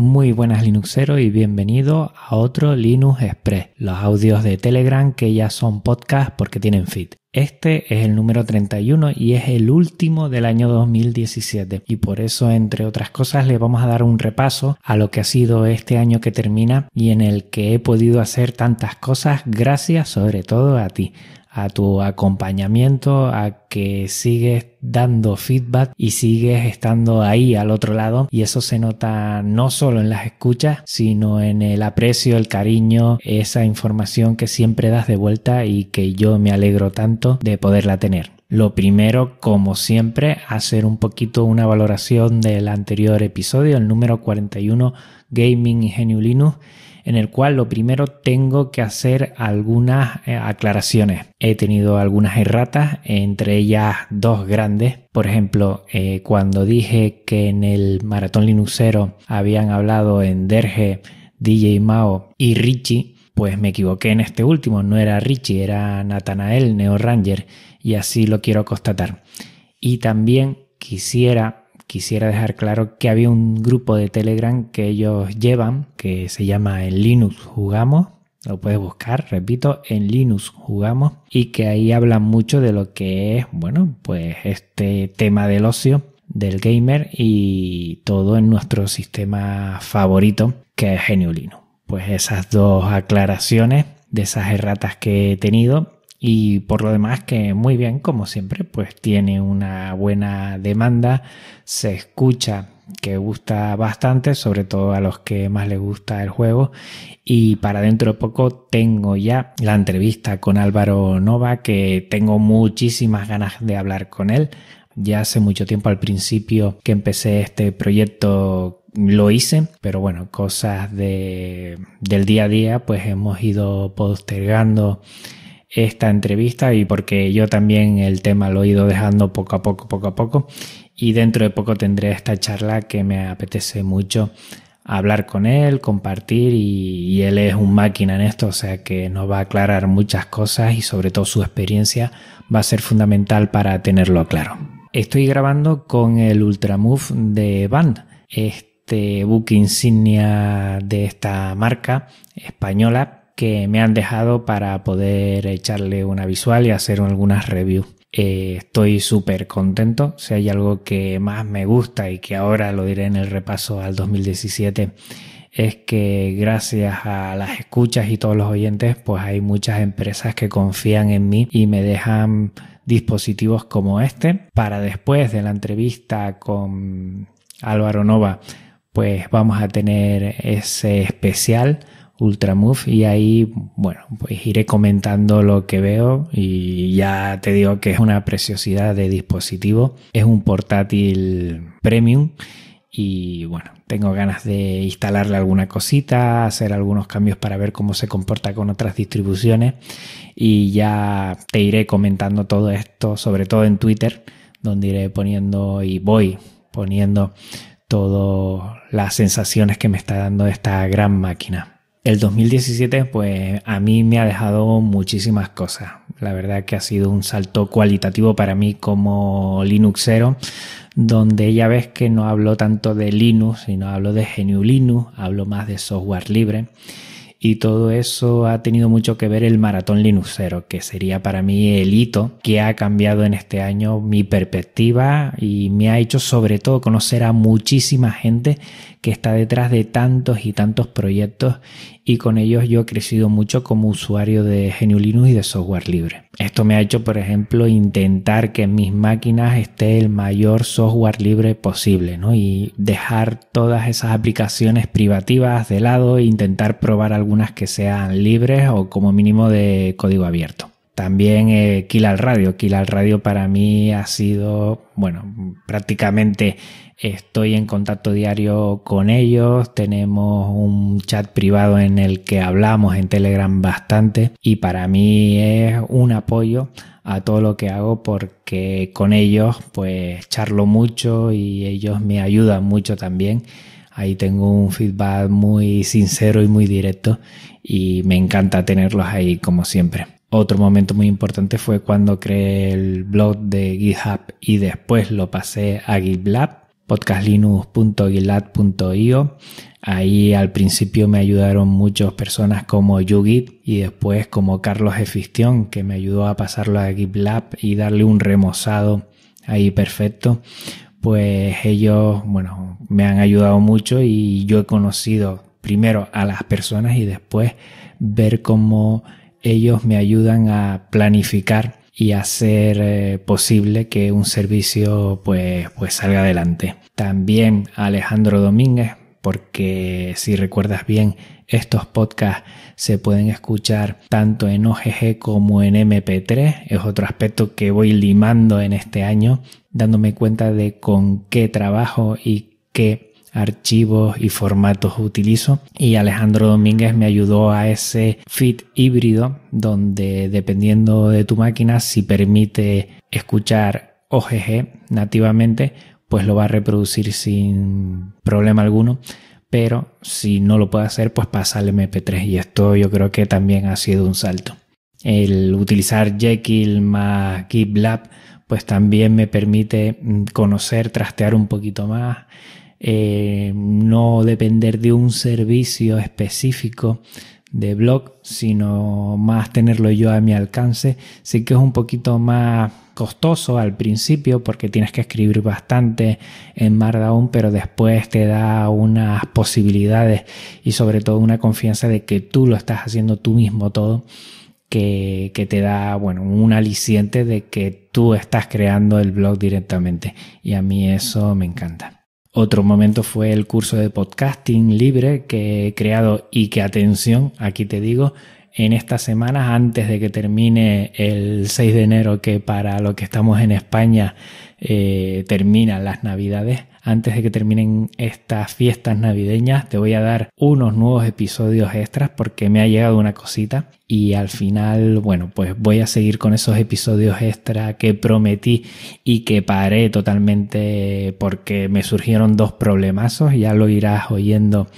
Muy buenas Linuxeros y bienvenido a otro Linux Express, los audios de Telegram que ya son podcast porque tienen feed. Este es el número 31 y es el último del año 2017 y por eso entre otras cosas le vamos a dar un repaso a lo que ha sido este año que termina y en el que he podido hacer tantas cosas gracias sobre todo a ti a tu acompañamiento, a que sigues dando feedback y sigues estando ahí al otro lado y eso se nota no solo en las escuchas, sino en el aprecio, el cariño, esa información que siempre das de vuelta y que yo me alegro tanto de poderla tener. Lo primero, como siempre, hacer un poquito una valoración del anterior episodio, el número 41, Gaming y en el cual lo primero tengo que hacer algunas eh, aclaraciones. He tenido algunas erratas, entre ellas dos grandes. Por ejemplo, eh, cuando dije que en el Maratón Linuxero habían hablado en Derge, DJ Mao y Richie, pues me equivoqué en este último, no era Richie, era Nathanael Neo Ranger y así lo quiero constatar. Y también quisiera quisiera dejar claro que había un grupo de Telegram que ellos llevan, que se llama En Linux Jugamos. Lo puedes buscar, repito, en Linux jugamos y que ahí hablan mucho de lo que es, bueno, pues este tema del ocio, del gamer y todo en nuestro sistema favorito que es Genio Linux. Pues esas dos aclaraciones de esas erratas que he tenido y por lo demás que muy bien como siempre pues tiene una buena demanda se escucha que gusta bastante sobre todo a los que más les gusta el juego. Y para dentro de poco tengo ya la entrevista con Álvaro Nova que tengo muchísimas ganas de hablar con él. Ya hace mucho tiempo al principio que empecé este proyecto lo hice, pero bueno, cosas de, del día a día, pues hemos ido postergando esta entrevista y porque yo también el tema lo he ido dejando poco a poco, poco a poco y dentro de poco tendré esta charla que me apetece mucho hablar con él, compartir y, él es un máquina en esto, o sea que nos va a aclarar muchas cosas y sobre todo su experiencia va a ser fundamental para tenerlo claro. Estoy grabando con el Ultramove de Band, este book insignia de esta marca española que me han dejado para poder echarle una visual y hacer algunas reviews. Eh, estoy súper contento. Si hay algo que más me gusta y que ahora lo diré en el repaso al 2017 es que gracias a las escuchas y todos los oyentes pues hay muchas empresas que confían en mí y me dejan dispositivos como este para después de la entrevista con Álvaro Nova pues vamos a tener ese especial Ultramove y ahí, bueno, pues iré comentando lo que veo y ya te digo que es una preciosidad de dispositivo. Es un portátil premium y bueno, tengo ganas de instalarle alguna cosita, hacer algunos cambios para ver cómo se comporta con otras distribuciones y ya te iré comentando todo esto, sobre todo en Twitter, donde iré poniendo y voy poniendo todas las sensaciones que me está dando esta gran máquina. El 2017 pues a mí me ha dejado muchísimas cosas. La verdad que ha sido un salto cualitativo para mí como Linuxero, donde ya ves que no hablo tanto de Linux, sino hablo de GNU Linux, hablo más de software libre y todo eso ha tenido mucho que ver el maratón Linuxero, que sería para mí el hito que ha cambiado en este año mi perspectiva y me ha hecho sobre todo conocer a muchísima gente que está detrás de tantos y tantos proyectos y con ellos yo he crecido mucho como usuario de GNU Linux y de software libre. Esto me ha hecho, por ejemplo, intentar que en mis máquinas esté el mayor software libre posible, ¿no? Y dejar todas esas aplicaciones privativas de lado e intentar probar algunas que sean libres o como mínimo de código abierto. También eh, Kill al Radio. Kill al Radio para mí ha sido, bueno, prácticamente estoy en contacto diario con ellos. Tenemos un chat privado en el que hablamos en Telegram bastante y para mí es un apoyo a todo lo que hago porque con ellos pues charlo mucho y ellos me ayudan mucho también. Ahí tengo un feedback muy sincero y muy directo y me encanta tenerlos ahí como siempre. Otro momento muy importante fue cuando creé el blog de GitHub y después lo pasé a GitLab podcastlinux.gilad.io. Ahí al principio me ayudaron muchas personas como Yugit y después como Carlos Efistión que me ayudó a pasarlo a GitLab y darle un remozado ahí perfecto. Pues ellos, bueno, me han ayudado mucho y yo he conocido primero a las personas y después ver cómo ellos me ayudan a planificar y hacer eh, posible que un servicio pues, pues salga adelante. También Alejandro Domínguez, porque si recuerdas bien, estos podcasts se pueden escuchar tanto en OGG como en MP3. Es otro aspecto que voy limando en este año, dándome cuenta de con qué trabajo y qué archivos y formatos utilizo. Y Alejandro Domínguez me ayudó a ese feed híbrido donde dependiendo de tu máquina si permite escuchar OGG nativamente pues lo va a reproducir sin problema alguno. Pero si no lo puede hacer pues pasa al MP3 y esto yo creo que también ha sido un salto. El utilizar Jekyll más GitLab pues también me permite mm, conocer, trastear un poquito más, eh, no depender de un servicio específico de blog, sino más tenerlo yo a mi alcance. Sí que es un poquito más costoso al principio porque tienes que escribir bastante en Markdown, pero después te da unas posibilidades y sobre todo una confianza de que tú lo estás haciendo tú mismo todo. Que, que, te da, bueno, un aliciente de que tú estás creando el blog directamente. Y a mí eso me encanta. Otro momento fue el curso de podcasting libre que he creado y que atención, aquí te digo, en estas semanas antes de que termine el 6 de enero que para lo que estamos en España eh, terminan las navidades, antes de que terminen estas fiestas navideñas, te voy a dar unos nuevos episodios extras porque me ha llegado una cosita y al final, bueno, pues voy a seguir con esos episodios extra que prometí y que paré totalmente porque me surgieron dos problemazos, ya lo irás oyendo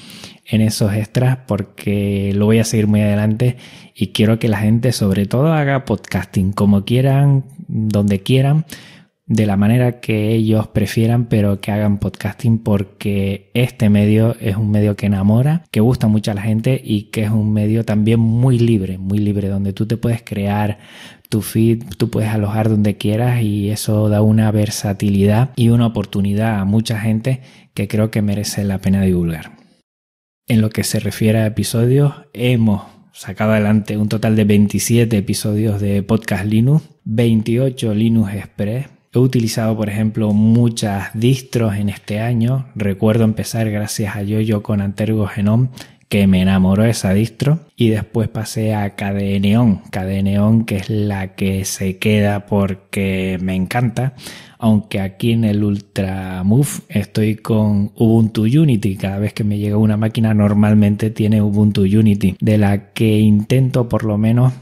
en esos extras porque lo voy a seguir muy adelante y quiero que la gente sobre todo haga podcasting como quieran, donde quieran de la manera que ellos prefieran, pero que hagan podcasting porque este medio es un medio que enamora, que gusta mucho a la gente y que es un medio también muy libre, muy libre, donde tú te puedes crear tu feed, tú puedes alojar donde quieras y eso da una versatilidad y una oportunidad a mucha gente que creo que merece la pena divulgar. En lo que se refiere a episodios, hemos sacado adelante un total de 27 episodios de Podcast Linux, 28 Linux Express, He utilizado, por ejemplo, muchas distros en este año. Recuerdo empezar gracias a Yoyo con Antergo Genome, que me enamoró esa distro. Y después pasé a KDE KDE que es la que se queda porque me encanta. Aunque aquí en el Ultramove estoy con Ubuntu Unity. Cada vez que me llega una máquina normalmente tiene Ubuntu Unity. De la que intento por lo menos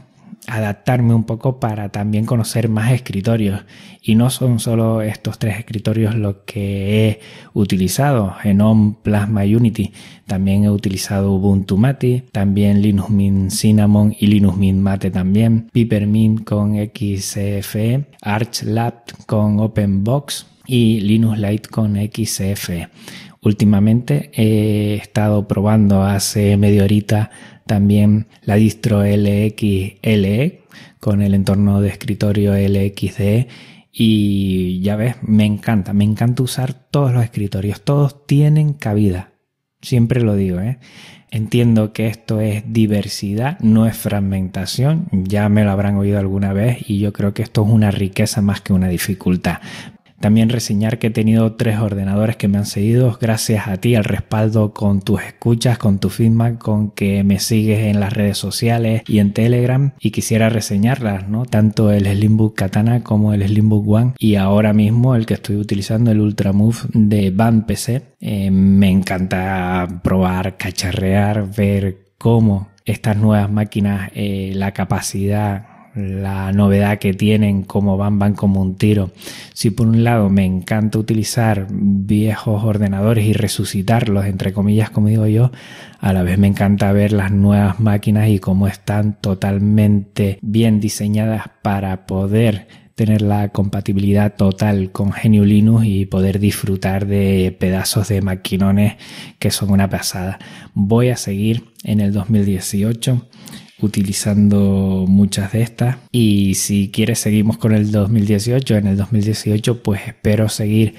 adaptarme un poco para también conocer más escritorios. Y no son solo estos tres escritorios los que he utilizado, Genome, Plasma Unity. También he utilizado Ubuntu Mate, también Linux Mint Cinnamon y Linux Mint Mate también, Peppermint con XFE, Arch Lab con OpenBox y Linux Lite con XFE. Últimamente he estado probando hace media horita también la distro LXLE con el entorno de escritorio LXDE y ya ves, me encanta, me encanta usar todos los escritorios, todos tienen cabida, siempre lo digo, ¿eh? Entiendo que esto es diversidad, no es fragmentación, ya me lo habrán oído alguna vez y yo creo que esto es una riqueza más que una dificultad. También reseñar que he tenido tres ordenadores que me han seguido gracias a ti, al respaldo con tus escuchas, con tu feedback, con que me sigues en las redes sociales y en Telegram y quisiera reseñarlas, ¿no? Tanto el Slimbook Katana como el Slimbook One y ahora mismo el que estoy utilizando, el Ultramove de Band PC. Eh, me encanta probar, cacharrear, ver cómo estas nuevas máquinas, eh, la capacidad la novedad que tienen, cómo van, van como un tiro. Si por un lado me encanta utilizar viejos ordenadores y resucitarlos, entre comillas, como digo yo, a la vez me encanta ver las nuevas máquinas y cómo están totalmente bien diseñadas para poder tener la compatibilidad total con GNU Linux y poder disfrutar de pedazos de maquinones que son una pasada. Voy a seguir en el 2018 utilizando muchas de estas. Y si quieres seguimos con el 2018 en el 2018 pues espero seguir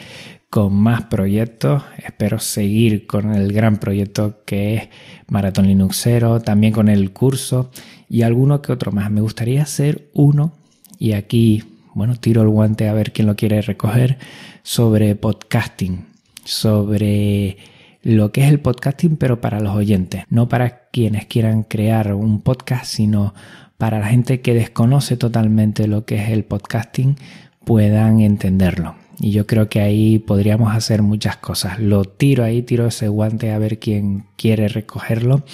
con más proyectos. Espero seguir con el gran proyecto que es Maratón Linuxero también con el curso y alguno que otro más. Me gustaría hacer uno y aquí bueno tiro el guante a ver quién lo quiere recoger sobre podcasting sobre lo que es el podcasting, pero para los oyentes, no para quienes quieran crear un podcast, sino para la gente que desconoce totalmente lo que es el podcasting, puedan entenderlo. Y yo creo que ahí podríamos hacer muchas cosas. Lo tiro ahí, tiro ese guante a ver quién quiere recogerlo.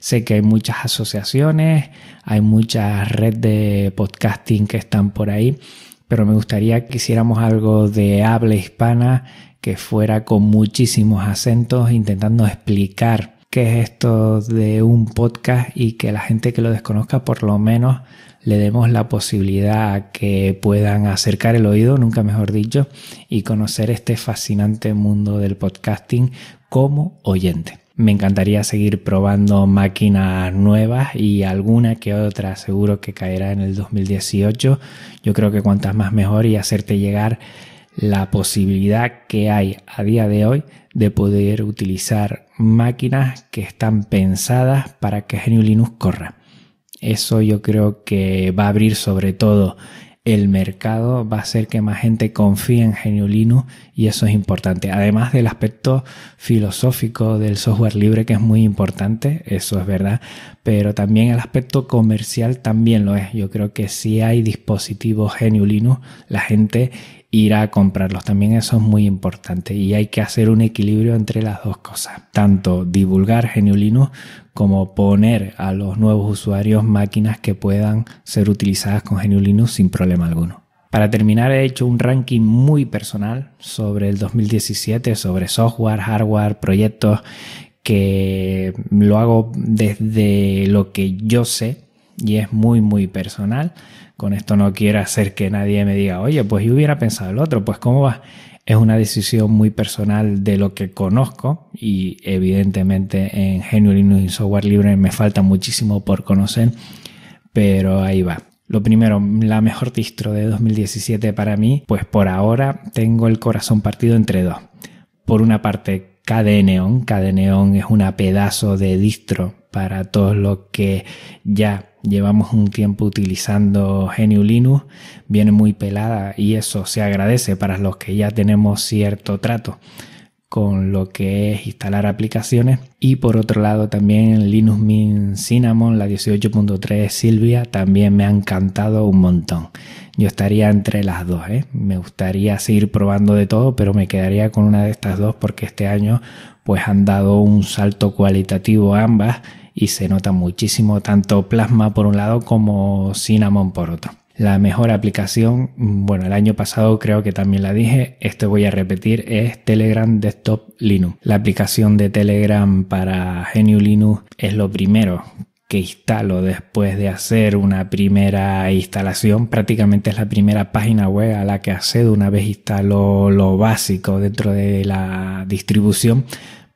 Sé que hay muchas asociaciones, hay muchas redes de podcasting que están por ahí, pero me gustaría que hiciéramos algo de habla hispana que fuera con muchísimos acentos intentando explicar qué es esto de un podcast y que la gente que lo desconozca por lo menos le demos la posibilidad a que puedan acercar el oído, nunca mejor dicho, y conocer este fascinante mundo del podcasting como oyente. Me encantaría seguir probando máquinas nuevas y alguna que otra seguro que caerá en el 2018. Yo creo que cuantas más mejor y hacerte llegar la posibilidad que hay a día de hoy de poder utilizar máquinas que están pensadas para que GNU Linux corra. Eso yo creo que va a abrir sobre todo el mercado, va a hacer que más gente confíe en GNU Linux y eso es importante. Además del aspecto filosófico del software libre que es muy importante, eso es verdad, pero también el aspecto comercial también lo es. Yo creo que si hay dispositivos GNU Linux, la gente ir a comprarlos. También eso es muy importante y hay que hacer un equilibrio entre las dos cosas. Tanto divulgar GNU Linux como poner a los nuevos usuarios máquinas que puedan ser utilizadas con GNU Linux sin problema alguno. Para terminar he hecho un ranking muy personal sobre el 2017, sobre software, hardware, proyectos que lo hago desde lo que yo sé y es muy muy personal con esto no quiero hacer que nadie me diga, oye, pues yo hubiera pensado el otro, pues cómo va. Es una decisión muy personal de lo que conozco y evidentemente en GNU Linux y software libre me falta muchísimo por conocer, pero ahí va. Lo primero, la mejor distro de 2017 para mí, pues por ahora tengo el corazón partido entre dos. Por una parte, KDE KDE es una pedazo de distro para todos los que ya llevamos un tiempo utilizando GNU Linux, viene muy pelada y eso se agradece para los que ya tenemos cierto trato con lo que es instalar aplicaciones y por otro lado también Linux Mint Cinnamon la 18.3 Silvia también me ha encantado un montón yo estaría entre las dos ¿eh? me gustaría seguir probando de todo pero me quedaría con una de estas dos porque este año pues han dado un salto cualitativo ambas y se nota muchísimo tanto Plasma por un lado como Cinnamon por otro. La mejor aplicación, bueno, el año pasado creo que también la dije, esto voy a repetir, es Telegram Desktop Linux. La aplicación de Telegram para GNU Linux es lo primero que instalo después de hacer una primera instalación. Prácticamente es la primera página web a la que accedo una vez instalo lo básico dentro de la distribución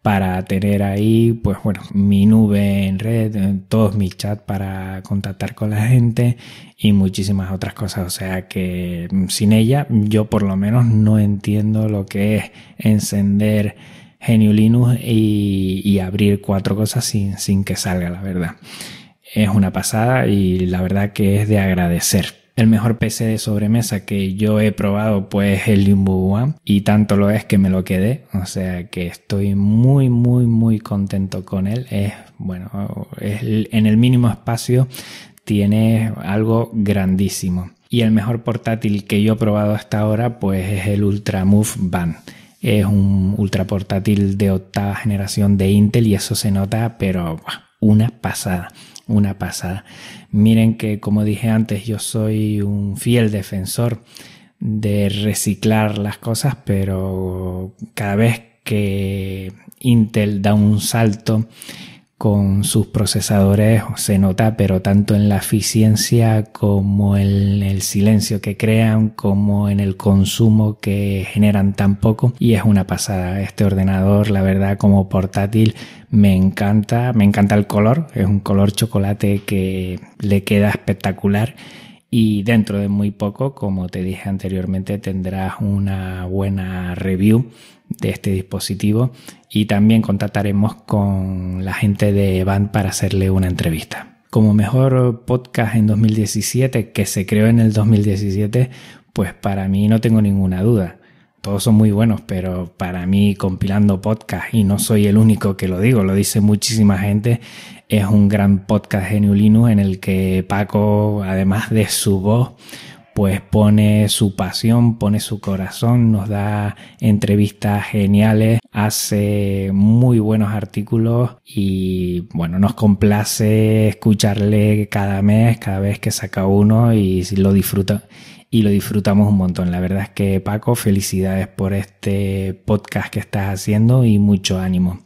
para tener ahí, pues bueno, mi nube en red, todos mis chats para contactar con la gente y muchísimas otras cosas. O sea que mm, sin ella yo por lo menos no entiendo lo que es encender GNU Linux y, y abrir cuatro cosas sin, sin que salga, la verdad. Es una pasada y la verdad que es de agradecer. El mejor PC de sobremesa que yo he probado pues es el Limbo One y tanto lo es que me lo quedé, o sea que estoy muy muy muy contento con él. Es bueno, es, en el mínimo espacio tiene algo grandísimo. Y el mejor portátil que yo he probado hasta ahora pues es el Ultramove Band. Es un ultra portátil de octava generación de Intel y eso se nota pero una pasada una pasada. Miren que, como dije antes, yo soy un fiel defensor de reciclar las cosas, pero cada vez que Intel da un salto con sus procesadores se nota, pero tanto en la eficiencia como en el silencio que crean, como en el consumo que generan tan poco. Y es una pasada. Este ordenador, la verdad, como portátil, me encanta. Me encanta el color. Es un color chocolate que le queda espectacular. Y dentro de muy poco, como te dije anteriormente, tendrás una buena review de este dispositivo y también contactaremos con la gente de Band para hacerle una entrevista. Como mejor podcast en 2017, que se creó en el 2017, pues para mí no tengo ninguna duda. Todos son muy buenos, pero para mí compilando podcast, y no soy el único que lo digo, lo dice muchísima gente, es un gran podcast geniulino en el que Paco, además de su voz, pues pone su pasión, pone su corazón, nos da entrevistas geniales, hace muy buenos artículos y bueno, nos complace escucharle cada mes, cada vez que saca uno y lo disfruta y lo disfrutamos un montón. La verdad es que Paco, felicidades por este podcast que estás haciendo y mucho ánimo.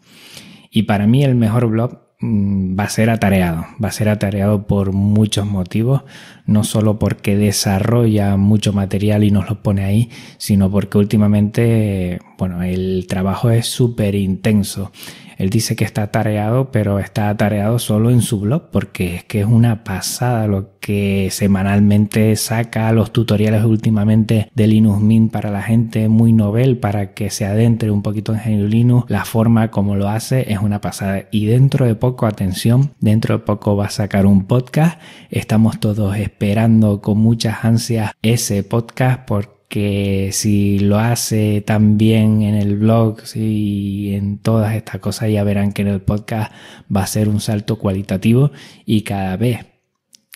Y para mí el mejor blog Mm, va a ser atareado, va a ser atareado por muchos motivos, no solo porque desarrolla mucho material y nos lo pone ahí, sino porque últimamente, bueno, el trabajo es súper intenso. Él dice que está tareado, pero está tareado solo en su blog porque es que es una pasada lo que semanalmente saca, los tutoriales últimamente de Linux Mint para la gente, muy novel para que se adentre un poquito en Linux. La forma como lo hace es una pasada. Y dentro de poco, atención, dentro de poco va a sacar un podcast. Estamos todos esperando con muchas ansias ese podcast porque que si lo hace también en el blog y en todas estas cosas ya verán que en el podcast va a ser un salto cualitativo y cada vez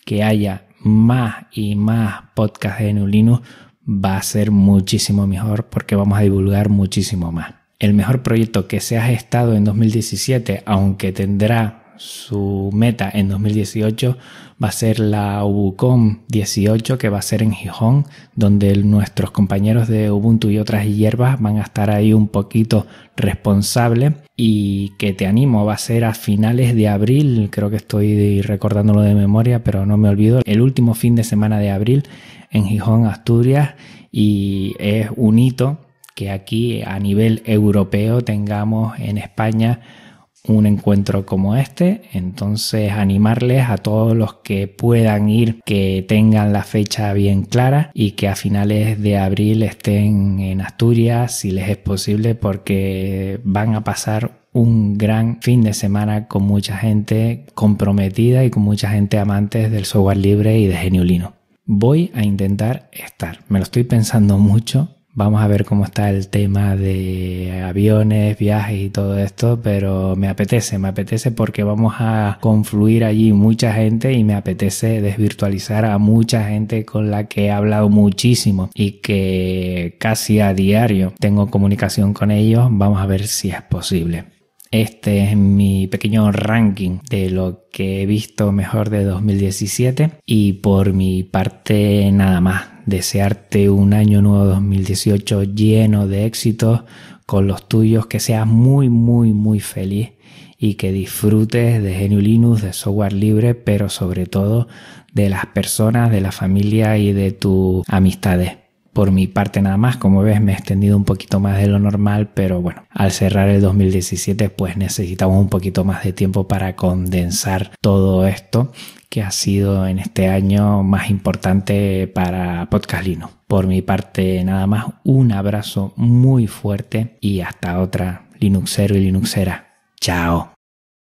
que haya más y más podcasts de Neulino va a ser muchísimo mejor porque vamos a divulgar muchísimo más. El mejor proyecto que se ha gestado en 2017, aunque tendrá su meta en 2018 va a ser la Ubucom 18 que va a ser en Gijón, donde nuestros compañeros de Ubuntu y otras hierbas van a estar ahí un poquito responsables y que te animo va a ser a finales de abril, creo que estoy recordándolo de memoria, pero no me olvido, el último fin de semana de abril en Gijón, Asturias. Y es un hito que aquí a nivel europeo tengamos en España un encuentro como este. Entonces animarles a todos los que puedan ir, que tengan la fecha bien clara y que a finales de abril estén en Asturias si les es posible porque van a pasar un gran fin de semana con mucha gente comprometida y con mucha gente amantes del software libre y de Geniulino. Voy a intentar estar. Me lo estoy pensando mucho Vamos a ver cómo está el tema de aviones, viajes y todo esto, pero me apetece, me apetece porque vamos a confluir allí mucha gente y me apetece desvirtualizar a mucha gente con la que he hablado muchísimo y que casi a diario tengo comunicación con ellos. Vamos a ver si es posible. Este es mi pequeño ranking de lo que he visto mejor de 2017 y por mi parte nada más. Desearte un año nuevo 2018 lleno de éxitos con los tuyos, que seas muy muy muy feliz y que disfrutes de GNU Linux, de software libre, pero sobre todo de las personas, de la familia y de tus amistades por mi parte nada más. Como ves me he extendido un poquito más de lo normal, pero bueno, al cerrar el 2017 pues necesitamos un poquito más de tiempo para condensar todo esto que ha sido en este año más importante para Podcast Linux. Por mi parte nada más, un abrazo muy fuerte y hasta otra Linuxero y Linuxera. Chao.